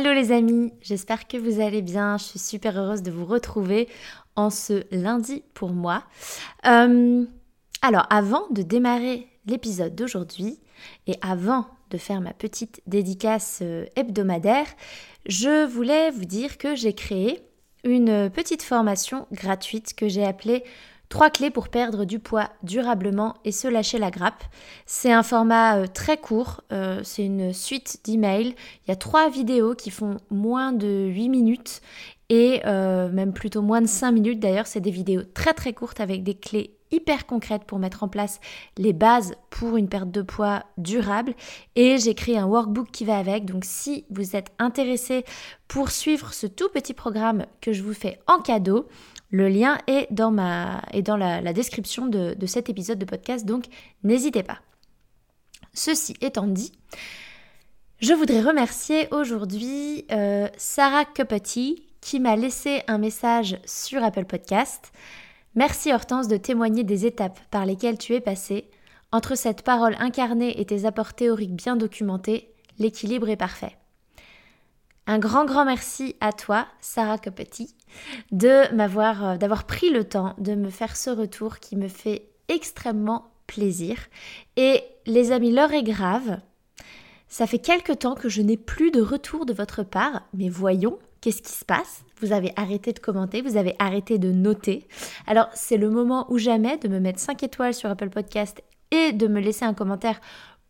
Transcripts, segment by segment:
Hello les amis, j'espère que vous allez bien. Je suis super heureuse de vous retrouver en ce lundi pour moi. Euh, alors avant de démarrer l'épisode d'aujourd'hui et avant de faire ma petite dédicace euh, hebdomadaire, je voulais vous dire que j'ai créé une petite formation gratuite que j'ai appelée Trois clés pour perdre du poids durablement et se lâcher la grappe. C'est un format euh, très court, euh, c'est une suite d'emails. Il y a trois vidéos qui font moins de 8 minutes et euh, même plutôt moins de 5 minutes d'ailleurs. C'est des vidéos très très courtes avec des clés hyper concrètes pour mettre en place les bases pour une perte de poids durable. Et j'ai créé un workbook qui va avec. Donc si vous êtes intéressé pour suivre ce tout petit programme que je vous fais en cadeau, le lien est dans, la, description de, cet épisode de podcast, donc n'hésitez pas. Ceci étant dit, je voudrais remercier aujourd'hui euh, Sarah Cupati qui m'a laissé un message sur Apple Podcast. Merci Hortense de témoigner des étapes par lesquelles tu es passée. Entre cette parole incarnée et tes apports théoriques bien documentés, l'équilibre est parfait. Un grand, grand merci à toi, Sarah Copetti, de m'avoir, euh, d'avoir pris le temps de me faire ce retour qui me fait extrêmement plaisir. Et les amis, l'heure est grave. Ça fait quelque temps que je n'ai plus de retour de votre part, mais voyons, qu'est-ce qui se passe? Vous avez arrêté de commenter, vous avez arrêté de noter. Alors, c'est le moment ou jamais de me mettre 5 étoiles sur Apple Podcast et de me laisser un commentaire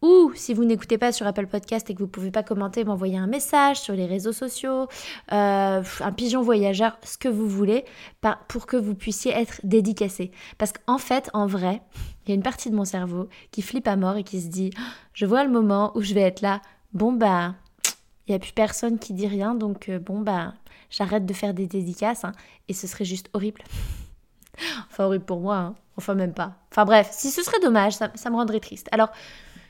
ou si vous n'écoutez pas sur Apple Podcast et que vous ne pouvez pas commenter, m'envoyer un message sur les réseaux sociaux, euh, un pigeon voyageur, ce que vous voulez, pour que vous puissiez être dédicacé. Parce qu'en fait, en vrai, il y a une partie de mon cerveau qui flippe à mort et qui se dit, je vois le moment où je vais être là, bon bah, il n'y a plus personne qui dit rien, donc euh, bon bah, j'arrête de faire des dédicaces, hein, et ce serait juste horrible. enfin horrible pour moi, hein. enfin même pas. Enfin bref, si ce serait dommage, ça, ça me rendrait triste. Alors,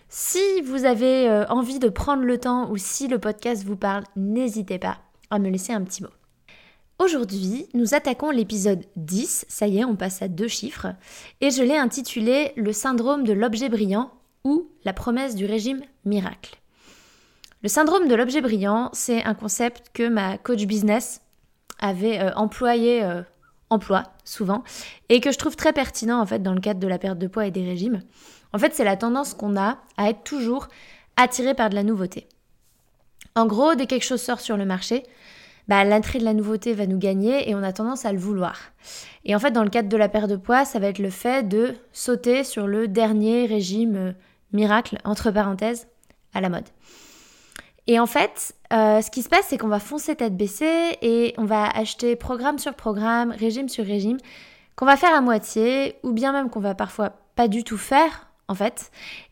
si vous avez euh, envie de prendre le temps ou si le podcast vous parle, n'hésitez pas à me laisser un petit mot. Aujourd'hui, nous attaquons l'épisode 10, ça y est, on passe à deux chiffres, et je l'ai intitulé Le syndrome de l'objet brillant ou la promesse du régime miracle. Le syndrome de l'objet brillant, c'est un concept que ma coach business avait euh, employé, euh, souvent, et que je trouve très pertinent en fait dans le cadre de la perte de poids et des régimes. En fait, c'est la tendance qu'on a à être toujours attiré par de la nouveauté. En gros, dès que quelque chose sort sur le marché, bah, l'entrée de la nouveauté va nous gagner et on a tendance à le vouloir. Et en fait, dans le cadre de la perte de poids, ça va être le fait de sauter sur le dernier régime euh, miracle, entre parenthèses, à la mode. Et en fait, euh, ce qui se passe, c'est qu'on va foncer tête baissée et on va acheter programme sur programme, régime sur régime, qu'on va faire à moitié, ou bien même qu'on va parfois pas du tout faire en fait.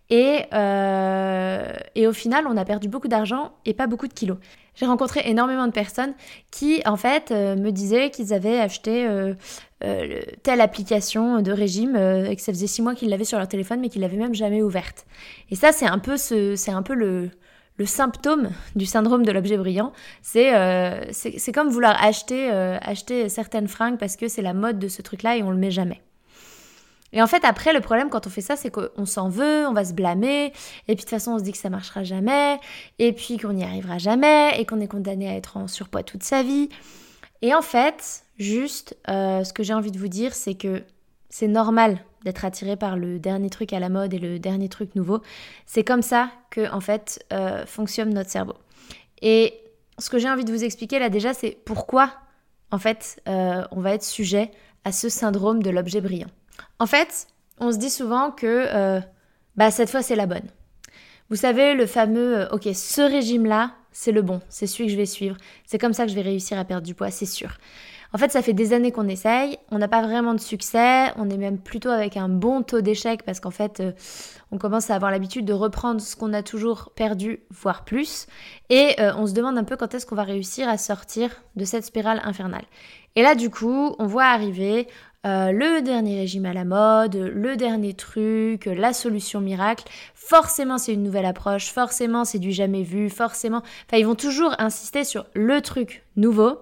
Et, euh, et, au final, on a perdu beaucoup d'argent et pas beaucoup de kilos. J'ai rencontré énormément de personnes qui, en fait, euh, me disaient qu'ils avaient acheté euh, telle application de régime et que ça faisait six mois qu'ils l'avaient sur leur téléphone, mais qu'ils l'avaient même jamais ouverte. Et ça, c'est un peu, ce, c'est un peu le, le symptôme du syndrome de l'objet brillant. C'est, c'est, comme vouloir acheter, acheter certaines fringues parce que c'est la mode de ce truc-là et on le met jamais. Et en fait, après, le problème quand on fait ça, c'est qu'on s'en veut, on va se blâmer, et puis de toute façon, on se dit que ça marchera jamais, et puis qu'on n'y arrivera jamais, et qu'on est condamné à être en surpoids toute sa vie. Et en fait, juste, euh, ce que j'ai envie de vous dire, c'est que C'est normal d'être attiré par le dernier truc à la mode et le dernier truc nouveau. C'est comme ça que en fait euh, fonctionne notre cerveau. Et ce que j'ai envie de vous expliquer là déjà, c'est pourquoi en fait euh, on va être sujet à ce syndrome de l'objet brillant. En fait, on se dit souvent que euh, bah cette fois c'est la bonne. Vous savez le fameux ok ce régime là c'est le bon, c'est celui que je vais suivre, c'est comme ça que je vais réussir à perdre du poids, c'est sûr. En fait, ça fait des années qu'on essaye, on n'a pas vraiment de succès, on est même plutôt avec un bon taux d'échec parce qu'en fait, euh, on commence à avoir l'habitude de reprendre ce qu'on a toujours perdu, voire plus, et euh, on se demande un peu quand est-ce qu'on va réussir à sortir de cette spirale infernale. Et là, du coup, on voit arriver euh, le dernier régime à la mode, le dernier truc, la solution miracle. Forcément, c'est une nouvelle approche, forcément, c'est du jamais vu, forcément. Enfin, ils vont toujours insister sur le truc nouveau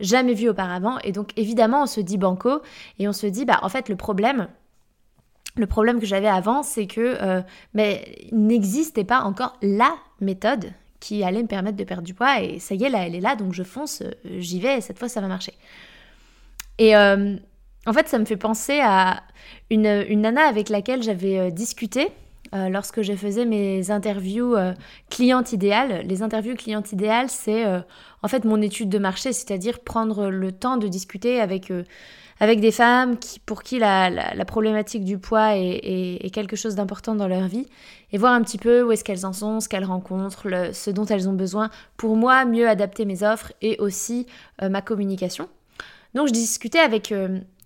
jamais vu auparavant. Et donc évidemment, on se dit banco et on se dit, bah en fait, le problème, le problème que j'avais avant, c'est que euh, mais n'existait pas encore la méthode qui allait me permettre de perdre du poids. Et ça y est, là, elle est là, donc je fonce, euh, j'y vais, et cette fois, ça va marcher. Et euh, en fait, ça me fait penser à une, nana avec laquelle j'avais discuté euh, lorsque je faisais mes interviews euh, clientes idéales. Les interviews clientes idéales, c'est euh, en fait mon étude de marché, c'est-à-dire prendre le temps de discuter avec, avec des femmes qui, pour qui la, la, problématique du poids est, est, quelque chose d'important dans leur vie et voir un petit peu où est-ce qu'elles en sont, ce qu'elles rencontrent, ce dont elles ont besoin pour moi mieux adapter mes offres et aussi ma communication. Donc je discutais avec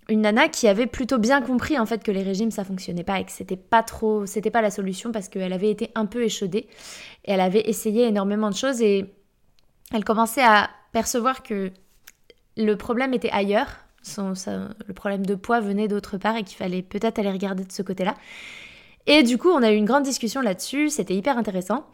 une nana qui avait plutôt bien compris en fait que les régimes ça fonctionnait pas et que c'était pas trop c'était pas la solution parce qu'elle avait été un peu échaudée et elle avait essayé énormément de choses et elle commençait à percevoir que le problème était ailleurs. Le problème de poids venait d'autre part et qu'il fallait peut-être aller regarder de ce côté-là. Et du coup on a eu une grande discussion là-dessus c'était hyper intéressant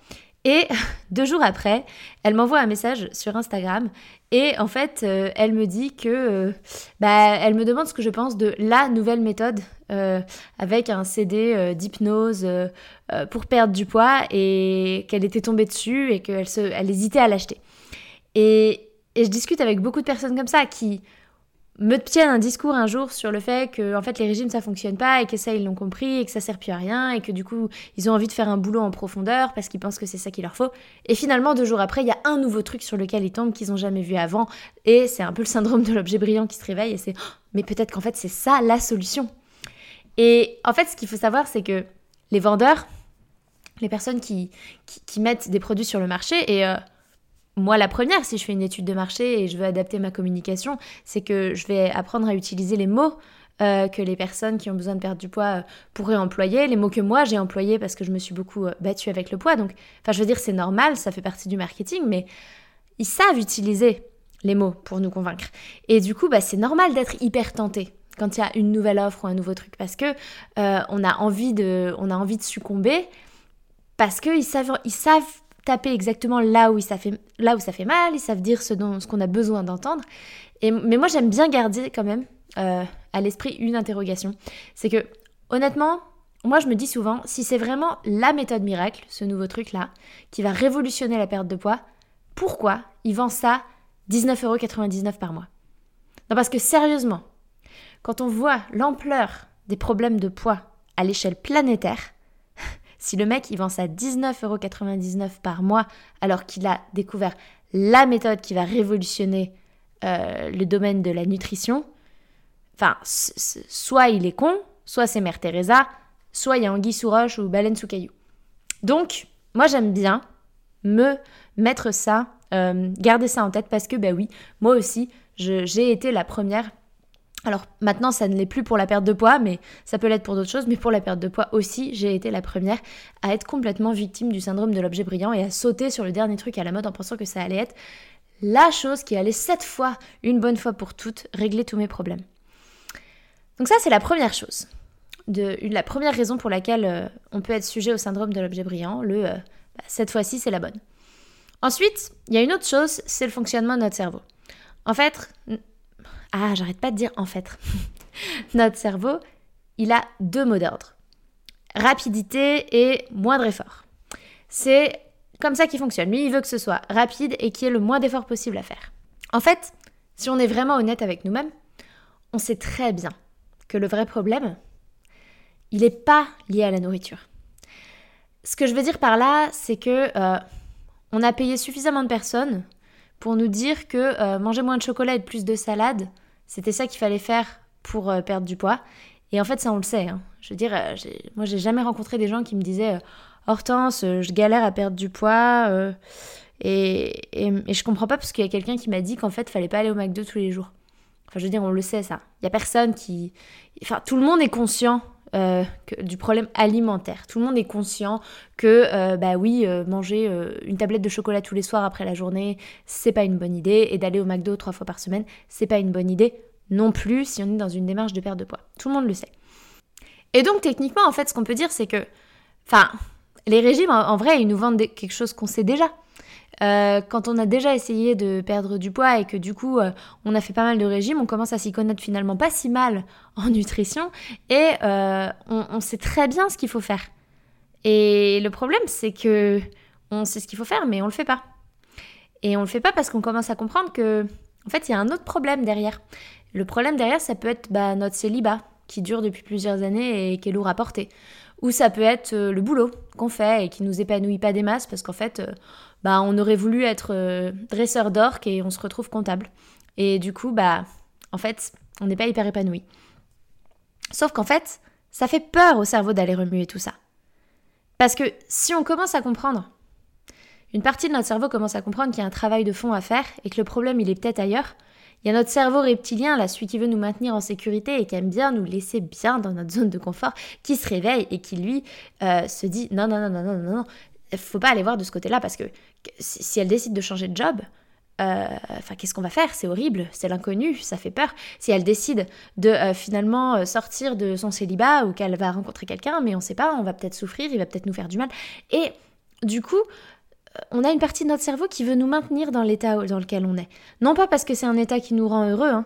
et deux jours après, elle m'envoie un message sur Instagram et en fait, euh, elle me dit que, euh, bah, elle me demande ce que je pense de la nouvelle méthode euh, avec un CD d'hypnose pour perdre du poids et qu'elle était tombée dessus et qu'elle elle hésitait à l'acheter. Et, et je discute avec beaucoup de personnes comme ça qui me tiennent un discours un jour sur le fait que en fait les régimes ça fonctionne pas et que ça ils l'ont compris et que ça sert plus à rien et que du coup ils ont envie de faire un boulot en profondeur parce qu'ils pensent que c'est ça qu'il leur faut. Et finalement deux jours après il y a un nouveau truc sur lequel ils tombent qu'ils ont jamais vu avant et c'est un peu le syndrome de l'objet brillant qui se réveille et c'est oh, mais peut-être qu'en fait c'est ça la solution. Et en fait ce qu'il faut savoir c'est que les vendeurs les personnes qui, qui, mettent des produits sur le marché et euh, moi, la première, si je fais une étude de marché et je veux adapter ma communication, c'est que je vais apprendre à utiliser les mots euh, que les personnes qui ont besoin de perdre du poids euh, pourraient employer, les mots que moi j'ai employés parce que je me suis beaucoup euh, battue avec le poids. Donc, enfin, je veux dire, c'est normal, ça fait partie du marketing, mais ils savent utiliser les mots pour nous convaincre. Et du coup, bah, c'est normal d'être hyper tenté quand il y a une nouvelle offre ou un nouveau truc parce que on a envie de, on a envie de succomber parce qu'ils savent, ils savent taper exactement là où, ça fait, là où ça fait mal, ils savent dire ce, dont, ce qu'on a besoin d'entendre. Mais moi, j'aime bien garder quand même euh, à l'esprit une interrogation. C'est que, honnêtement, moi, je me dis souvent, si c'est vraiment la méthode miracle, ce nouveau truc-là, qui va révolutionner la perte de poids, pourquoi ils vendent ça 19,99€ par mois? Non, parce que sérieusement, quand on voit l'ampleur des problèmes de poids à l'échelle planétaire, si le mec il vend ça 19,99€ par mois alors qu'il a découvert la méthode qui va révolutionner euh, le domaine de la nutrition, enfin, soit il est con, soit c'est Mère Teresa, soit il y a Anguille sous roche ou baleine sous caillou. Donc, moi j'aime bien me mettre ça, euh, garder ça en tête parce que, bah oui, moi aussi, j'ai été la première alors maintenant, ça ne l'est plus pour la perte de poids, mais ça peut l'être pour d'autres choses. Mais pour la perte de poids aussi, j'ai été la première à être complètement victime du syndrome de l'objet brillant et à sauter sur le dernier truc à la mode en pensant que ça allait être la chose qui allait cette fois, une bonne fois pour toutes, régler tous mes problèmes. Donc ça, c'est la première chose. La première raison pour laquelle euh, on peut être sujet au syndrome de l'objet brillant, le euh, bah, cette fois-ci, c'est la bonne. Ensuite, il y a une autre chose, c'est le fonctionnement de notre cerveau. En fait, ah, j'arrête pas de dire en fait. Notre cerveau, il a deux mots d'ordre. Rapidité et moindre effort. C'est comme ça qu'il fonctionne. Lui, il veut que ce soit rapide et qu'il y ait le moins d'efforts possible à faire. En fait, si on est vraiment honnête avec nous-mêmes, on sait très bien que le vrai problème, il n'est pas lié à la nourriture. Ce que je veux dire par là, c'est que euh, on a payé suffisamment de personnes pour nous dire que euh, manger moins de chocolat et plus de salade, c'était ça qu'il fallait faire pour euh, perdre du poids. Et en fait, ça, on le sait. Hein. Je veux dire, moi, j'ai jamais rencontré des gens qui me disaient Hortense, je galère à perdre du poids. Et, et, et, je comprends pas parce qu'il y a quelqu'un qui m'a dit qu'en fait, il fallait pas aller au McDo tous les jours. Enfin, je veux dire, on le sait, ça. Il y a personne qui. Enfin, tout le monde est conscient euh, du problème alimentaire. Tout le monde est conscient que, euh, bah oui, euh, manger une tablette de chocolat tous les soirs après la journée, c'est pas une bonne idée, et d'aller au McDo trois fois par semaine, c'est pas une bonne idée non plus si on est dans une démarche de perte de poids. Tout le monde le sait. Et donc, techniquement, en fait, ce qu'on peut dire, c'est que, enfin, les régimes, en vrai, ils nous vendent quelque chose qu'on sait déjà. Euh, quand on a déjà essayé de perdre du poids et que du coup euh, on a fait pas mal de régimes, on commence à s'y connaître finalement pas si mal en nutrition et euh, on, sait très bien ce qu'il faut faire. Et le problème c'est que on sait ce qu'il faut faire mais on le fait pas. Et on le fait pas parce qu'on commence à comprendre que en fait il y a un autre problème derrière. Le problème derrière ça peut être bah, notre célibat qui dure depuis plusieurs années et qui est lourd à porter. Ou ça peut être le boulot qu'on fait et qui nous épanouit pas des masses parce qu'en fait bah, on aurait voulu être euh, dresseur d'orques et on se retrouve comptable. Et du coup, bah, en fait, on n'est pas hyper épanoui. Sauf qu'en fait, ça fait peur au cerveau d'aller remuer tout ça. Parce que si on commence à comprendre, une partie de notre cerveau commence à comprendre qu'il y a un travail de fond à faire et que le problème il est peut-être ailleurs, il y a notre cerveau reptilien, là, celui qui veut nous maintenir en sécurité et qui aime bien nous laisser bien dans notre zone de confort, qui se réveille et qui lui euh, se dit non, non, non, non, non, non, non, faut pas aller voir de ce côté-là parce que si elle décide de changer de job, euh, enfin, qu'est-ce qu'on va faire? C'est horrible, c'est l'inconnu, ça fait peur. Si elle décide de euh, finalement euh, sortir de son célibat ou qu'elle va rencontrer quelqu'un, mais on sait pas, on va peut-être souffrir, il va peut-être nous faire du mal. Et du coup, on a une partie de notre cerveau qui veut nous maintenir dans l'état dans lequel on est. Non pas parce que c'est un état qui nous rend heureux, hein,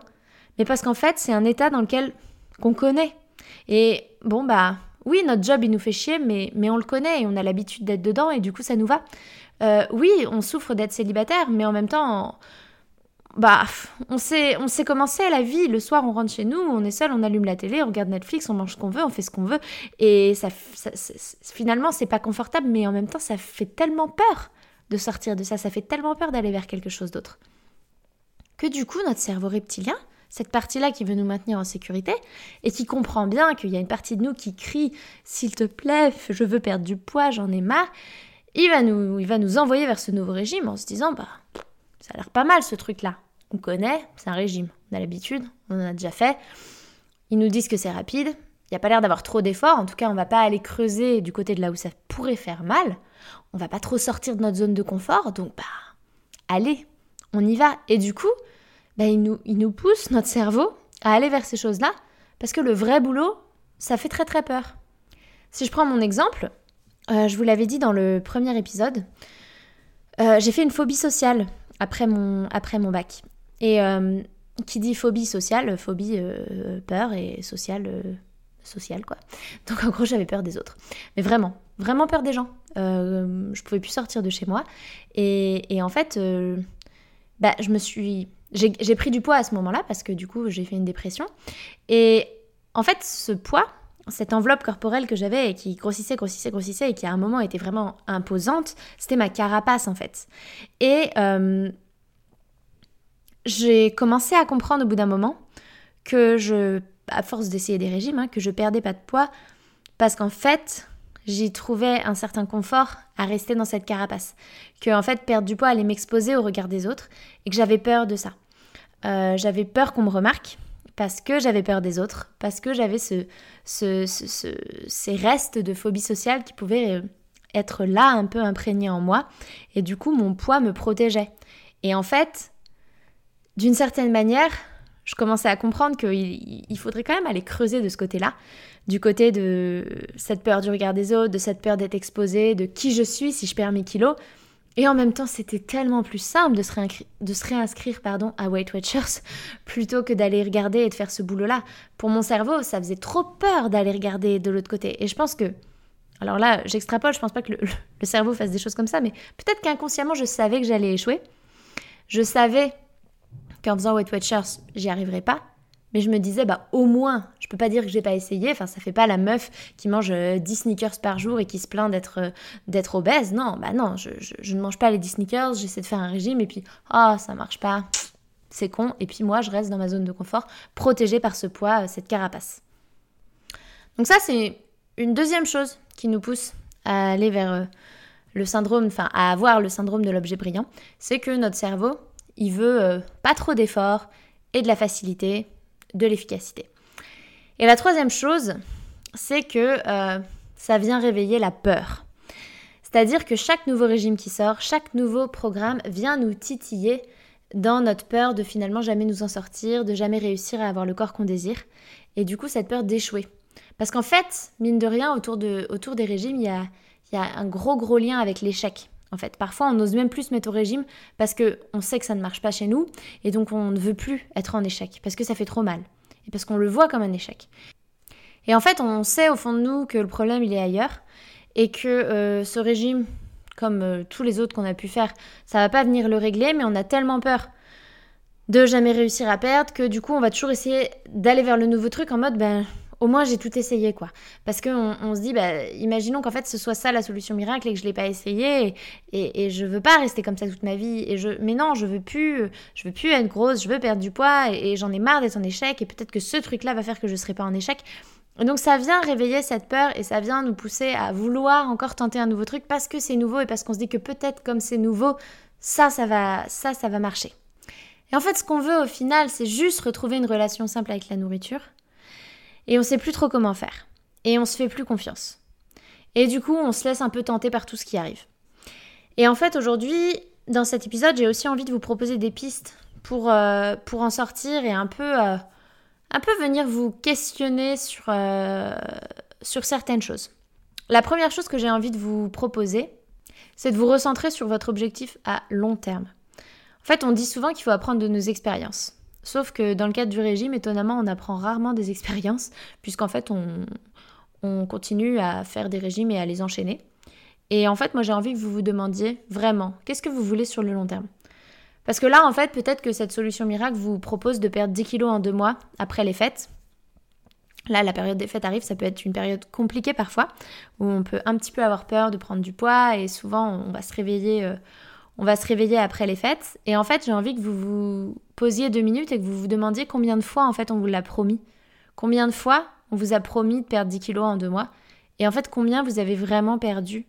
mais parce qu'en fait, c'est un état dans lequel qu'on connaît. Et bon, bah, oui, notre job, il nous fait chier, mais, mais on le connaît et on a l'habitude d'être dedans et du coup, ça nous va. Euh, oui, on souffre d'être célibataire, mais en même temps, bah, on sait, on sait comment c'est la vie. Le soir, on rentre chez nous, on est seul, on allume la télé, on regarde Netflix, on mange ce qu'on veut, on fait ce qu'on veut. Et ça, ça finalement, c'est pas confortable, mais en même temps, ça fait tellement peur de sortir de ça. Ça fait tellement peur d'aller vers quelque chose d'autre. Que du coup, notre cerveau reptilien, cette partie-là qui veut nous maintenir en sécurité et qui comprend bien qu'il y a une partie de nous qui crie S'il te plaît, je veux perdre du poids, j'en ai marre. Il va, nous, il va nous envoyer vers ce nouveau régime en se disant Bah, ça a l'air pas mal ce truc-là. On connaît, c'est un régime. On a l'habitude, on en a déjà fait. Ils nous disent que c'est rapide. Il n'y a pas l'air d'avoir trop d'efforts. En tout cas, on va pas aller creuser du côté de là où ça pourrait faire mal. On va pas trop sortir de notre zone de confort. Donc, bah, allez, on y va. Et du coup, bah, il, nous, il nous pousse, notre cerveau, à aller vers ces choses-là, parce que le vrai boulot, ça fait très très peur. Si je prends mon exemple, euh, je vous l'avais dit dans le premier épisode, euh, j'ai fait une phobie sociale après mon, bac. Et euh, qui dit phobie sociale, phobie peur et sociale, sociale quoi. Donc en gros j'avais peur des autres. Mais vraiment, vraiment peur des gens. je pouvais plus sortir de chez moi. Et, et en fait, bah, je me suis j'ai pris du poids à ce moment-là parce que du coup j'ai fait une dépression. Et en fait, ce poids, cette enveloppe corporelle que j'avais et qui grossissait, grossissait, grossissait et qui à un moment était vraiment imposante, c'était ma carapace en fait. Et euh, j'ai commencé à comprendre au bout d'un moment que je, à force d'essayer des régimes, hein, que je perdais pas de poids parce qu'en fait, j'y trouvais un certain confort à rester dans cette carapace. Que en fait, perdre du poids allait m'exposer au regard des autres et que j'avais peur de ça. Euh, j'avais peur qu'on me remarque parce que j'avais peur des autres, parce que j'avais ce, ces restes de phobie sociale qui pouvaient euh, être là un peu imprégnés en moi. Et du coup, mon poids me protégeait. Et en fait, d'une certaine manière, je commençais à comprendre qu'il faudrait quand même aller creuser de ce côté-là, du côté de cette peur du regard des autres, de cette peur d'être exposée, de qui je suis si je perds mes kilos. Et en même temps, c'était tellement plus simple de se, réinscrire pardon, à Weight Watchers plutôt que d'aller regarder et de faire ce boulot-là. Pour mon cerveau, ça faisait trop peur d'aller regarder de l'autre côté. Et je pense que, alors là, j'extrapole, je pense pas que le cerveau fasse des choses comme ça, mais peut-être qu'inconsciemment, je savais que j'allais échouer. Je savais qu'en faisant Weight Watchers, j'y arriverais pas. Mais je me disais, bah au moins, je peux pas dire que j'ai pas essayé. Enfin, ça fait pas la meuf qui mange 10 euh, sneakers par jour et qui se plaint d'être euh, d'être obèse. Non, bah non, je, je, ne mange pas les 10 sneakers, j'essaie de faire un régime et puis, ah, oh, ça marche pas, c'est con. Et puis moi, je reste dans ma zone de confort, protégée par ce poids, euh, cette carapace. Donc ça, c'est une deuxième chose qui nous pousse à aller vers le syndrome, enfin à avoir le syndrome de l'objet brillant, c'est que notre cerveau, il veut pas trop d'efforts et de la facilité, de l'efficacité. Et la troisième chose, c'est que euh, ça vient réveiller la peur. C'est-à-dire que chaque nouveau régime qui sort, chaque nouveau programme vient nous titiller dans notre peur de finalement jamais nous en sortir, de jamais réussir à avoir le corps qu'on désire. Et du coup, cette peur d'échouer. Parce qu'en fait, mine de rien, autour des régimes, il y a, il y a un gros gros lien avec l'échec. En fait, parfois on n'ose même plus se mettre au régime parce que on sait que ça ne marche pas chez nous et donc on ne veut plus être en échec parce que ça fait trop mal et parce qu'on le voit comme un échec. Et en fait, on sait au fond de nous que le problème il est ailleurs et que euh, ce régime, comme euh, tous les autres qu'on a pu faire, ça va pas venir le régler, mais on a tellement peur de jamais réussir à perdre que du coup on va toujours essayer d'aller vers le nouveau truc en mode ben au moins j'ai tout essayé quoi. Parce qu'on on se dit, bah, imaginons qu'en fait ce soit ça la solution miracle et que je l'ai pas essayé et, et, je veux pas rester comme ça toute ma vie. Et je, mais non, je veux plus, je veux plus être grosse, je veux perdre du poids et, j'en ai marre d'être en échec et peut-être que ce truc-là va faire que je serai pas en échec. donc ça vient réveiller cette peur et ça vient nous pousser à vouloir encore tenter un nouveau truc parce que c'est nouveau et parce qu'on se dit que peut-être comme c'est nouveau, ça, ça va, ça, ça va marcher. Et en fait, ce qu'on veut au final, c'est juste retrouver une relation simple avec la nourriture et on sait plus trop comment faire. Et on se fait plus confiance. Et du coup, on se laisse un peu tenter par tout ce qui arrive. Et en fait, aujourd'hui, dans cet épisode, j'ai aussi envie de vous proposer des pistes pour, euh, pour en sortir et un peu, euh, un peu venir vous questionner sur, euh, sur certaines choses. La première chose que j'ai envie de vous proposer, c'est de vous recentrer sur votre objectif à long terme. En fait, on dit souvent qu'il faut apprendre de nos expériences. Sauf que dans le cadre du régime, étonnamment, on apprend rarement des expériences, puisqu'en fait, on, on continue à faire des régimes et à les enchaîner. Et en fait, moi, j'ai envie que vous vous demandiez vraiment, qu'est-ce que vous voulez sur le long terme? Parce que là, en fait, peut-être que cette solution miracle vous propose de perdre 10 kilos en deux mois après les fêtes. Là, la période des fêtes arrive, ça peut être une période compliquée parfois, où on peut un petit peu avoir peur de prendre du poids, et souvent, on va se réveiller... Euh, on va se réveiller après les fêtes. Et en fait, j'ai envie que vous vous posiez deux minutes et que vous vous demandiez combien de fois, en fait, on vous l'a promis. Combien de fois on vous a promis de perdre 10 kilos en deux mois. Et en fait, combien vous avez vraiment perdu?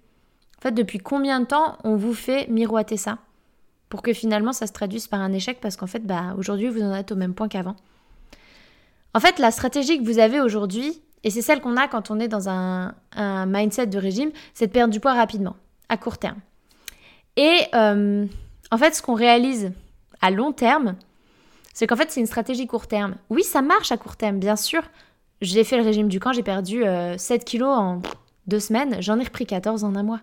En fait, depuis combien de temps on vous fait miroiter ça Pour que finalement, ça se traduise par un échec parce qu'en fait, bah, aujourd'hui, vous en êtes au même point qu'avant? En fait, la stratégie que vous avez aujourd'hui, et c'est celle qu'on a quand on est dans un, mindset de régime, c'est de perdre du poids rapidement, à court terme. Et euh, en fait, ce qu'on réalise à long terme, c'est qu'en fait, c'est une stratégie court terme. Oui, ça marche à court terme, bien sûr. J'ai fait le régime du camp, j'ai perdu 7 euh, kilos en deux semaines, j'en ai repris 14 en un mois.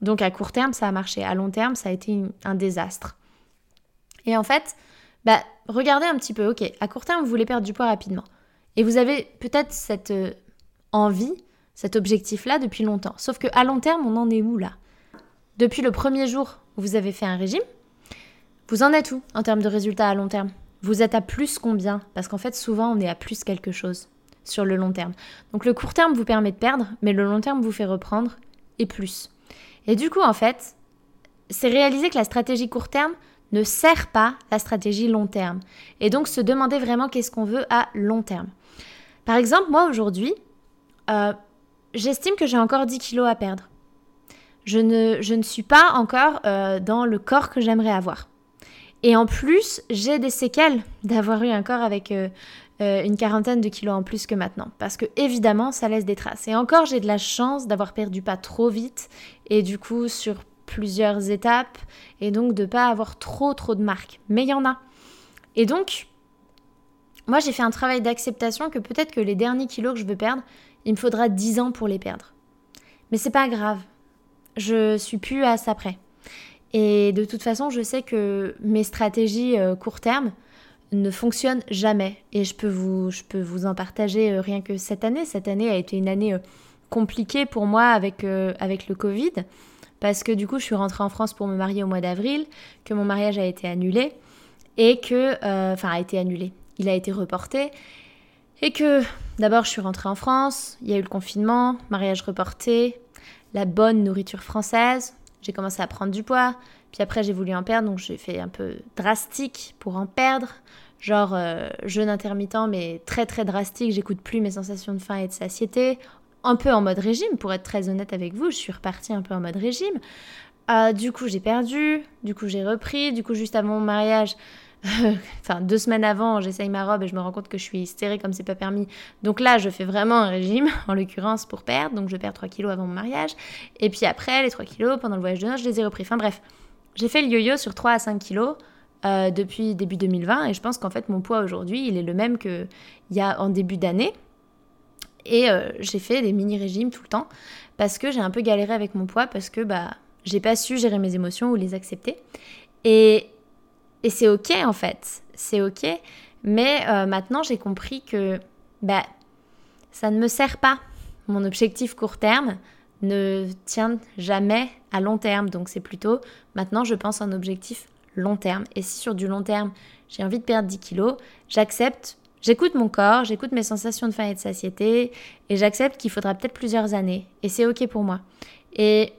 Donc à court terme, ça a marché. À long terme, ça a été un désastre. Et en fait, bah, regardez un petit peu, ok, à court terme, vous voulez perdre du poids rapidement. Et vous avez peut-être cette euh, envie, cet objectif-là depuis longtemps. Sauf qu'à long terme, on en est où là? Depuis le premier jour où vous avez fait un régime, vous en êtes où en termes de résultats à long terme? Vous êtes à plus combien? Parce qu'en fait, souvent, on est à plus quelque chose sur le long terme. Donc le court terme vous permet de perdre, mais le long terme vous fait reprendre et plus. Et du coup, en fait, c'est réaliser que la stratégie court terme ne sert pas la stratégie long terme. Et donc se demander vraiment qu'est-ce qu'on veut à long terme. Par exemple, moi aujourd'hui, euh, j'estime que j'ai encore 10 kilos à perdre je ne, je ne suis pas encore euh, dans le corps que j'aimerais avoir. Et en plus, j'ai des séquelles d'avoir eu un corps avec euh, euh, une quarantaine de kilos en plus que maintenant. Parce que évidemment, ça laisse des traces. Et encore, j'ai de la chance d'avoir perdu pas trop vite. Et du coup, sur plusieurs étapes. Et donc, de pas avoir trop, trop de marques. Mais il y en a. Et donc, moi, j'ai fait un travail d'acceptation que peut-être que les derniers kilos que je veux perdre, il me faudra 10 ans pour les perdre. Mais c'est pas grave je suis plus à ça près. Et de toute façon, je sais que mes stratégies euh, court terme ne fonctionnent jamais. Et je peux vous, en partager euh, rien que cette année. Cette année a été une année euh, compliquée pour moi avec, avec le Covid. Parce que du coup, je suis rentrée en France pour me marier au mois d'avril, que mon mariage a été annulé et que, enfin, a été annulé, il a été reporté. Et que d'abord je suis rentrée en France, il y a eu le confinement, mariage reporté, la bonne nourriture française, j'ai commencé à prendre du poids, puis après j'ai voulu en perdre, donc j'ai fait un peu drastique pour en perdre, genre euh, jeûne intermittent mais très très drastique, j'écoute plus mes sensations de faim et de satiété, un peu en mode régime, pour être très honnête avec vous, je suis repartie un peu en mode régime. Euh, du coup j'ai perdu, du coup j'ai repris, du coup juste avant mon mariage, enfin deux semaines avant, j'essaye ma robe et je me rends compte que je suis hystérique comme c'est pas permis. Donc là, je fais vraiment un régime, en l'occurrence pour perdre. Donc je perds 3 kilos avant mon mariage. Et puis après, les 3 kilos, pendant le voyage de noces, je les ai repris. Enfin bref, j'ai fait le yo-yo sur 3 à 5 kilos. Euh, depuis début 2020 et je pense qu'en fait mon poids aujourd'hui il est le même qu'il y a en début d'année et euh, j'ai fait des mini régimes tout le temps parce que j'ai un peu galéré avec mon poids parce que bah j'ai pas su gérer mes émotions ou les accepter et et c'est ok en fait, c'est ok. Mais euh, maintenant j'ai compris que bah, ça ne me sert pas. Mon objectif court terme ne tient jamais à long terme. Donc c'est plutôt maintenant je pense un objectif long terme. Et si sur du long terme j'ai envie de perdre 10 kilos, j'accepte, j'écoute mon corps, j'écoute mes sensations de faim et de satiété et j'accepte qu'il faudra peut-être plusieurs années. Et c'est ok pour moi. Et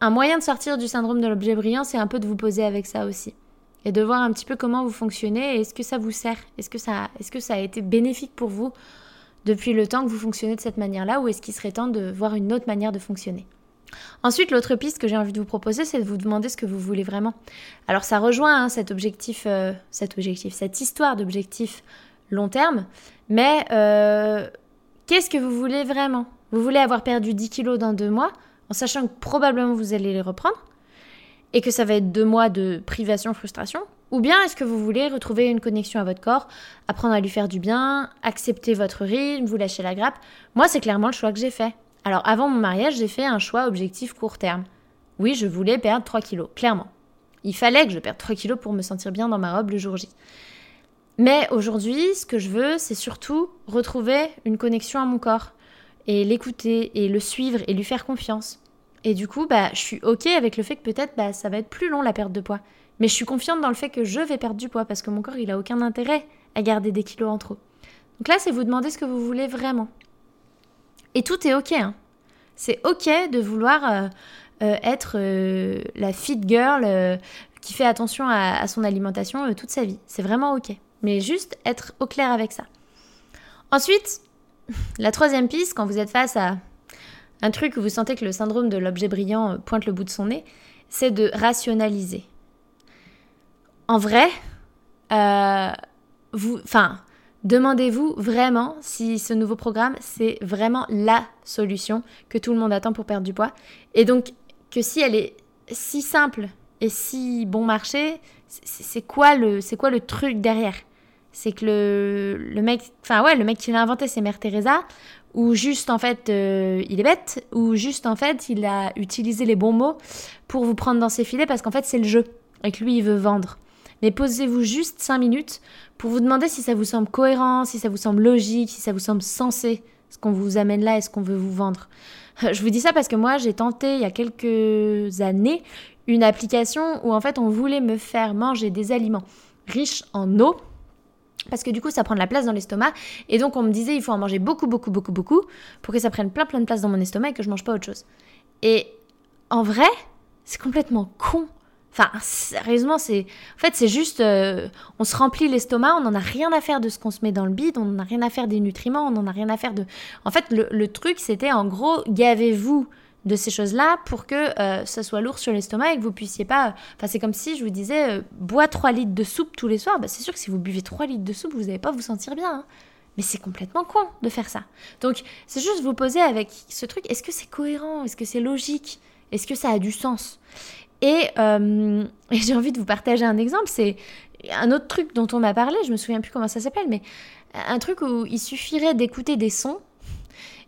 un moyen de sortir du syndrome de l'objet brillant, c'est un peu de vous poser avec ça aussi et de voir un petit peu comment vous fonctionnez et est-ce que ça vous sert? Est-ce que, ça, est que ça a été bénéfique pour vous depuis le temps que vous fonctionnez de cette manière-là ou est-ce qu'il serait temps de voir une autre manière de fonctionner? Ensuite, l'autre piste que j'ai envie de vous proposer, c'est de vous demander ce que vous voulez vraiment. Alors ça rejoint hein, cet objectif, euh, cet objectif, cette histoire d'objectif long terme, mais euh, qu'est-ce que vous voulez vraiment? Vous voulez avoir perdu 10 kilos dans deux mois, en sachant que probablement vous allez les reprendre et que ça va être deux mois de privation, frustration Ou bien est-ce que vous voulez retrouver une connexion à votre corps, apprendre à lui faire du bien, accepter votre rythme, vous lâcher la grappe? Moi, c'est clairement le choix que j'ai fait. Alors, avant mon mariage, j'ai fait un choix objectif court terme. Oui, je voulais perdre 3 kilos, clairement. Il fallait que je perde 3 kilos pour me sentir bien dans ma robe le jour J. Mais aujourd'hui, ce que je veux, c'est surtout retrouver une connexion à mon corps et l'écouter et le suivre et lui faire confiance. Et du coup, bah, je suis OK avec le fait que peut-être bah, ça va être plus long la perte de poids. Mais je suis confiante dans le fait que je vais perdre du poids parce que mon corps, il a aucun intérêt à garder des kilos en trop. Donc là, c'est vous demander ce que vous voulez vraiment. Et tout est OK. Hein. C'est OK de vouloir euh, euh, être euh, la fit girl qui fait attention à, à son alimentation toute sa vie. C'est vraiment OK. Mais juste être au clair avec ça. Ensuite, la troisième piste, quand vous êtes face à un truc où vous sentez que le syndrome de l'objet brillant pointe le bout de son nez, c'est de rationaliser. En vrai, euh, vous, enfin, demandez-vous vraiment si ce nouveau programme, c'est vraiment la solution que tout le monde attend pour perdre du poids. Et donc, que si elle est si simple et si bon marché, c'est quoi le, c'est quoi le truc derrière? C'est que le, le mec, enfin ouais, le mec qui l'a inventé, c'est Mère Teresa, ou juste en fait euh, il est bête, ou juste en fait il a utilisé les bons mots pour vous prendre dans ses filets parce qu'en fait c'est le jeu et que lui il veut vendre. Mais posez-vous juste 5 minutes pour vous demander si ça vous semble cohérent, si ça vous semble logique, si ça vous semble sensé, ce qu'on vous amène là et ce qu'on veut vous vendre. Je vous dis ça parce que moi j'ai tenté il y a quelques années une application où en fait on voulait me faire manger des aliments riches en eau parce que du coup ça prend de la place dans l'estomac et donc on me disait il faut en manger beaucoup beaucoup beaucoup beaucoup pour que ça prenne plein plein de place dans mon estomac et que je mange pas autre chose. Et en vrai, c'est complètement con. Enfin, sérieusement, c'est en fait c'est juste euh, on se remplit l'estomac, on n'en a rien à faire de ce qu'on se met dans le bide, on n'en a rien à faire des nutriments, on n'en a rien à faire de. En fait, le, le truc c'était en gros gavez-vous de ces choses-là pour que euh, ça soit lourd sur l'estomac et que vous puissiez pas... Enfin, c'est comme si je vous disais, euh, bois 3 litres de soupe tous les soirs. Bah, c'est sûr que si vous buvez 3 litres de soupe, vous n'allez pas vous sentir bien. Hein. Mais c'est complètement con de faire ça. Donc, c'est juste vous poser avec ce truc, est-ce que c'est cohérent? Est-ce que c'est logique? Est-ce que ça a du sens? Et, euh, et j'ai envie de vous partager un exemple, c'est un autre truc dont on m'a parlé, je me souviens plus comment ça s'appelle, mais un truc où il suffirait d'écouter des sons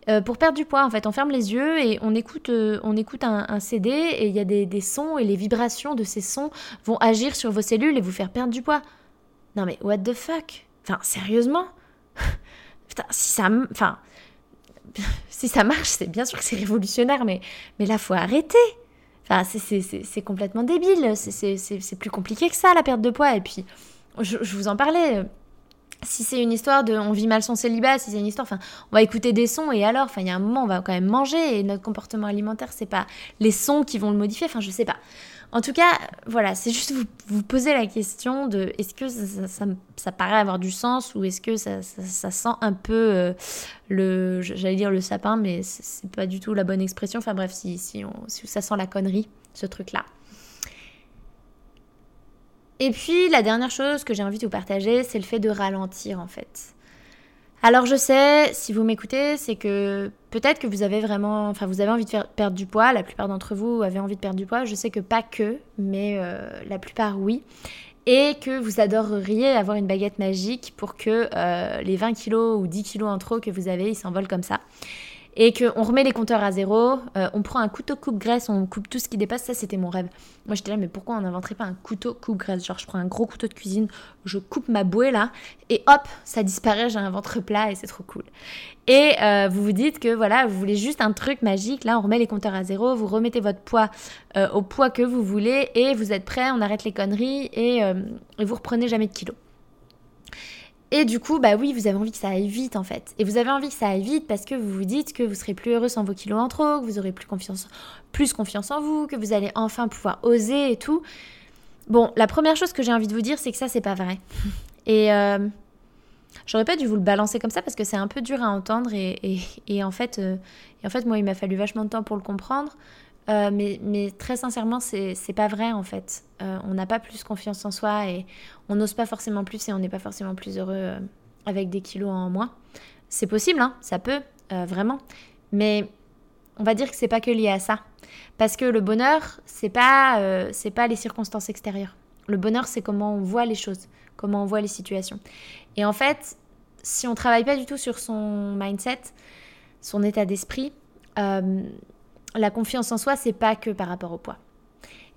euh, pour perdre du poids, en fait, on ferme les yeux et on écoute, euh, on écoute un, CD et il y a des, sons et les vibrations de ces sons vont agir sur vos cellules et vous faire perdre du poids. Non mais what the fuck? Enfin, sérieusement? Putain, si ça... Enfin... si ça marche, c'est bien sûr que c'est révolutionnaire, mais, mais là, faut arrêter. Enfin, c'est complètement débile. C'est plus compliqué que ça, la perte de poids. Et puis, je, je vous en parlais si c'est une histoire de on vit mal son célibat, si c'est une histoire, enfin, on va écouter des sons et alors, enfin, il y a un moment, on va quand même manger et notre comportement alimentaire, c'est pas les sons qui vont le modifier, enfin, je sais pas. En tout cas, voilà, c'est juste vous, poser la question de est-ce que ça, paraît avoir du sens ou est-ce que ça, sent un peu euh, le, j'allais dire le sapin, mais c'est pas du tout la bonne expression. Enfin bref, si, si ça sent la connerie, ce truc-là. Et puis la dernière chose que j'ai envie de vous partager, c'est le fait de ralentir en fait. Alors je sais, si vous m'écoutez, c'est que peut-être que vous avez vraiment, enfin vous avez envie de perdre du poids, la plupart d'entre vous avez envie de perdre du poids, je sais que pas que, mais euh, la plupart oui, et que vous adoreriez avoir une baguette magique pour que euh, les 20 kilos ou 10 kilos en trop que vous avez, ils s'envolent comme ça et qu'on remet les compteurs à zéro, euh, on prend un couteau coupe-graisse, on coupe tout ce qui dépasse, ça c'était mon rêve. Moi j'étais là, mais pourquoi on n'inventerait pas un couteau coupe-graisse Genre je prends un gros couteau de cuisine, je coupe ma bouée là, et hop, ça disparaît, j'ai un ventre plat et c'est trop cool. Et euh, vous vous dites que voilà, vous voulez juste un truc magique, là on remet les compteurs à zéro, vous remettez votre poids euh, au poids que vous voulez, et vous êtes prêt, on arrête les conneries, et, et vous reprenez jamais de kilos. Et du coup, bah oui, vous avez envie que ça aille vite en fait. Et vous avez envie que ça aille vite parce que vous vous dites que vous serez plus heureux sans vos kilos en trop, que vous aurez plus confiance, plus confiance en vous, que vous allez enfin pouvoir oser et tout. Bon, la première chose que j'ai envie de vous dire, c'est que ça, c'est pas vrai. Et euh, j'aurais pas dû vous le balancer comme ça parce que c'est un peu dur à entendre et, en fait, euh, et en fait, moi, il m'a fallu vachement de temps pour le comprendre. Euh, mais, très sincèrement, c'est pas vrai en fait. Euh, on n'a pas plus confiance en soi et on n'ose pas forcément plus et on n'est pas forcément plus heureux euh, avec des kilos en moins. C'est possible, hein, ça peut, vraiment. Mais on va dire que c'est pas que lié à ça. Parce que le bonheur, c'est pas, c'est pas les circonstances extérieures. Le bonheur, c'est comment on voit les choses, comment on voit les situations. Et en fait, si on travaille pas du tout sur son mindset, son état d'esprit, la confiance en soi, c'est pas que par rapport au poids.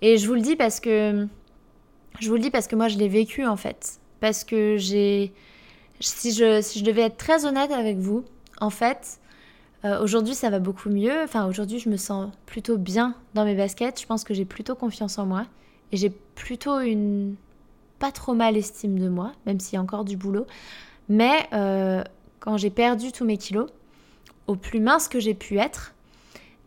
Et je vous le dis parce que je vous le dis parce que moi je l'ai vécu en fait, parce que j'ai si je si je devais être très honnête avec vous, en fait, euh, aujourd'hui ça va beaucoup mieux. Enfin aujourd'hui je me sens plutôt bien dans mes baskets. Je pense que j'ai plutôt confiance en moi et j'ai plutôt une pas trop mal estime de moi, même s'il y a encore du boulot. Mais euh, quand j'ai perdu tous mes kilos, au plus mince que j'ai pu être,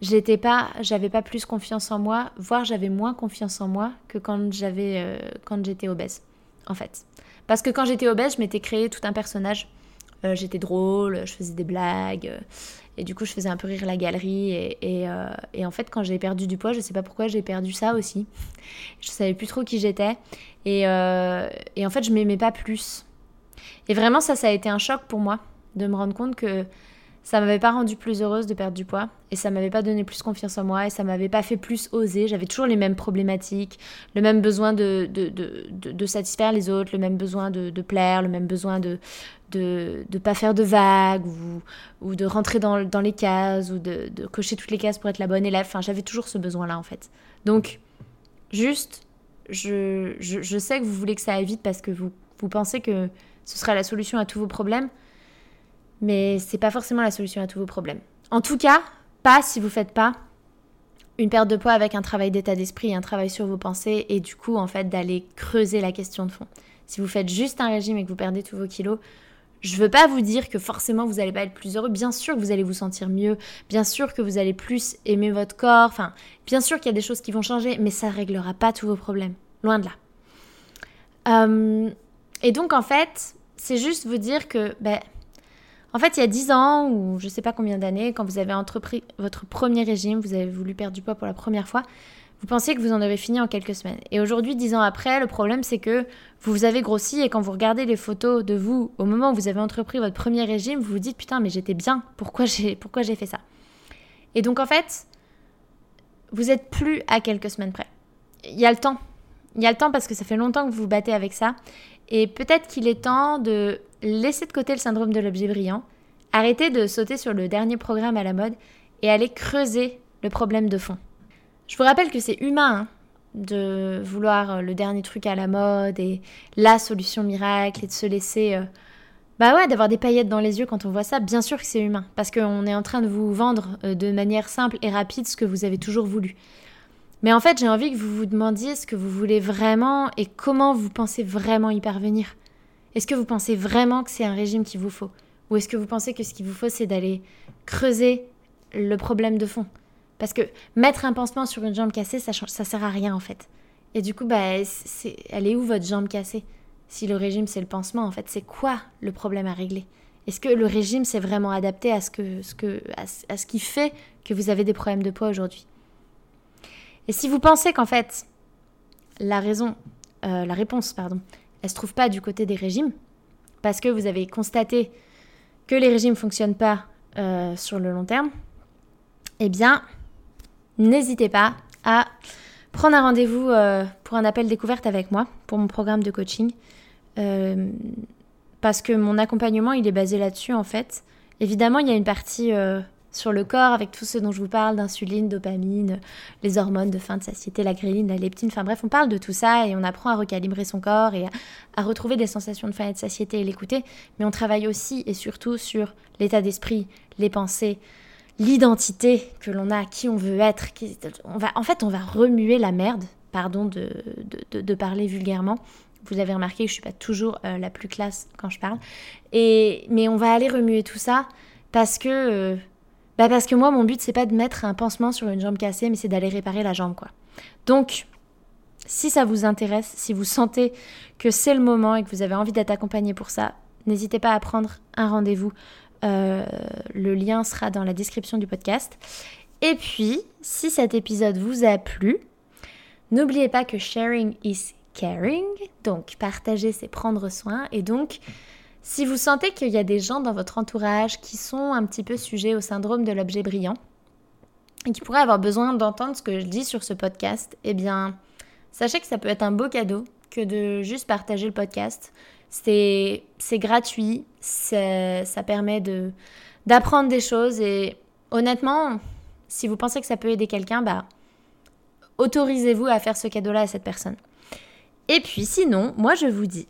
j'étais pas j'avais pas plus confiance en moi voire j'avais moins confiance en moi que quand j'avais euh, quand j'étais obèse en fait. Parce que quand j'étais obèse je m'étais créé tout un personnage. Euh, j'étais drôle je faisais des blagues euh, et du coup je faisais un peu rire la galerie et, en fait quand j'ai perdu du poids je sais pas pourquoi j'ai perdu ça aussi. Je savais plus trop qui j'étais et, et en fait je m'aimais pas plus. Et vraiment ça ça a été un choc pour moi de me rendre compte que ça m'avait pas rendue plus heureuse de perdre du poids et ça m'avait pas donné plus confiance en moi et ça m'avait pas fait plus oser. J'avais toujours les mêmes problématiques, le même besoin de, de, de, de satisfaire les autres, le même besoin de, plaire, le même besoin de de ne pas faire de vagues ou, ou de rentrer dans, dans, les cases ou de, cocher toutes les cases pour être la bonne élève. Enfin, j'avais toujours ce besoin-là en fait. Donc, juste, je, je, je sais que vous voulez que ça aille vite parce que vous, vous pensez que ce sera la solution à tous vos problèmes mais c'est pas forcément la solution à tous vos problèmes. En tout cas, pas si vous faites pas une perte de poids avec un travail d'état d'esprit, un travail sur vos pensées et du coup en fait d'aller creuser la question de fond. Si vous faites juste un régime et que vous perdez tous vos kilos, je veux pas vous dire que forcément vous allez pas être plus heureux. Bien sûr que vous allez vous sentir mieux. Bien sûr que vous allez plus aimer votre corps. Enfin, bien sûr qu'il y a des choses qui vont changer, mais ça réglera pas tous vos problèmes. Loin de là. Euh, et donc en fait, c'est juste vous dire que ben, en fait, il y a 10 ans, ou je ne sais pas combien d'années, quand vous avez entrepris votre premier régime, vous avez voulu perdre du poids pour la première fois, vous pensiez que vous en aurez fini en quelques semaines. Et aujourd'hui, 10 ans après, le problème c'est que vous avez grossi et quand vous regardez les photos de vous au moment où vous avez entrepris votre premier régime, vous vous dites putain mais j'étais bien, pourquoi j'ai pourquoi j'ai fait ça? Et donc en fait, vous êtes plus à quelques semaines près. Il y a le temps. Il y a le temps parce que ça fait longtemps que vous vous battez avec ça et peut-être qu'il est temps de laissez de côté le syndrome de l'objet brillant, arrêtez de sauter sur le dernier programme à la mode et allez creuser le problème de fond. Je vous rappelle que c'est humain hein, de vouloir le dernier truc à la mode et la solution miracle et de se laisser... Euh, bah ouais, d'avoir des paillettes dans les yeux quand on voit ça, bien sûr que c'est humain, parce qu'on est en train de vous vendre euh, de manière simple et rapide ce que vous avez toujours voulu. Mais en fait, j'ai envie que vous vous demandiez ce que vous voulez vraiment et comment vous pensez vraiment y parvenir. Est-ce que vous pensez vraiment que c'est un régime qu'il vous faut Ou est-ce que vous pensez que ce qu'il vous faut, c'est d'aller creuser le problème de fond Parce que mettre un pansement sur une jambe cassée, ça, ça sert à rien en fait. Et du coup, bah, elle est où votre jambe cassée Si le régime, c'est le pansement, en fait, c'est quoi le problème à régler Est-ce que le régime, c'est vraiment adapté à ce, que, qui fait que vous avez des problèmes de poids aujourd'hui Et si vous pensez qu'en fait, la raison, euh, la réponse, pardon, elle se trouve pas du côté des régimes, parce que vous avez constaté que les régimes fonctionnent pas euh, sur le long terme, eh bien, n'hésitez pas à prendre un rendez-vous euh, pour un appel découverte avec moi, pour mon programme de coaching. parce que mon accompagnement, il est basé là-dessus, en fait. Évidemment, il y a une partie sur le corps avec tout ce dont je vous parle, d'insuline, dopamine, les hormones de fin de satiété, la gréline, la leptine, enfin bref, on parle de tout ça et on apprend à recalibrer son corps et à, retrouver des sensations de faim et de satiété et l'écouter, mais on travaille aussi et surtout sur l'état d'esprit, les pensées, l'identité que l'on a, qui on veut être. on va, en fait, on va remuer la merde, pardon de, de, parler vulgairement, vous avez remarqué que je ne suis pas toujours euh, la plus classe quand je parle. Et, mais on va aller remuer tout ça parce que euh, bah parce que moi, mon but, c'est pas de mettre un pansement sur une jambe cassée, mais c'est d'aller réparer la jambe, quoi. Donc, si ça vous intéresse, si vous sentez que c'est le moment et que vous avez envie d'être accompagné pour ça, n'hésitez pas à prendre un rendez-vous. Euh, le lien sera dans la description du podcast. Et puis, si cet épisode vous a plu, n'oubliez pas que sharing is caring. Donc, partager, c'est prendre soin. Et donc, si vous sentez qu'il y a des gens dans votre entourage qui sont un petit peu sujets au syndrome de l'objet brillant et qui pourraient avoir besoin d'entendre ce que je dis sur ce podcast, eh bien, sachez que ça peut être un beau cadeau que de juste partager le podcast. C'est gratuit, ça permet d'apprendre des choses et honnêtement, si vous pensez que ça peut aider quelqu'un, bah, autorisez-vous à faire ce cadeau-là à cette personne. Et puis sinon, moi je vous dis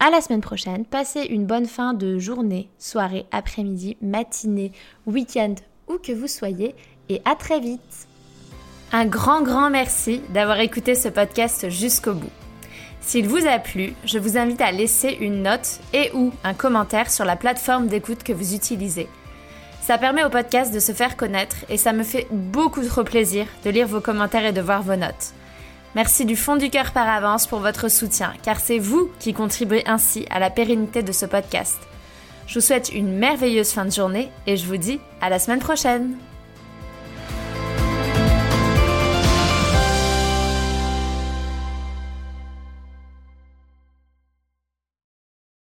à la semaine prochaine. Passez une bonne fin de journée, soirée, après-midi, matinée, week-end, où que vous soyez. Et à très vite. Un grand, grand merci d'avoir écouté ce podcast jusqu'au bout. S'il vous a plu, je vous invite à laisser une note et ou un commentaire sur la plateforme d'écoute que vous utilisez. Ça permet au podcast de se faire connaître et ça me fait beaucoup trop plaisir de lire vos commentaires et de voir vos notes. Merci du fond du cœur par avance pour votre soutien, car c'est vous qui contribuez ainsi à la pérennité de ce podcast. Je vous souhaite une merveilleuse fin de journée et je vous dis à la semaine prochaine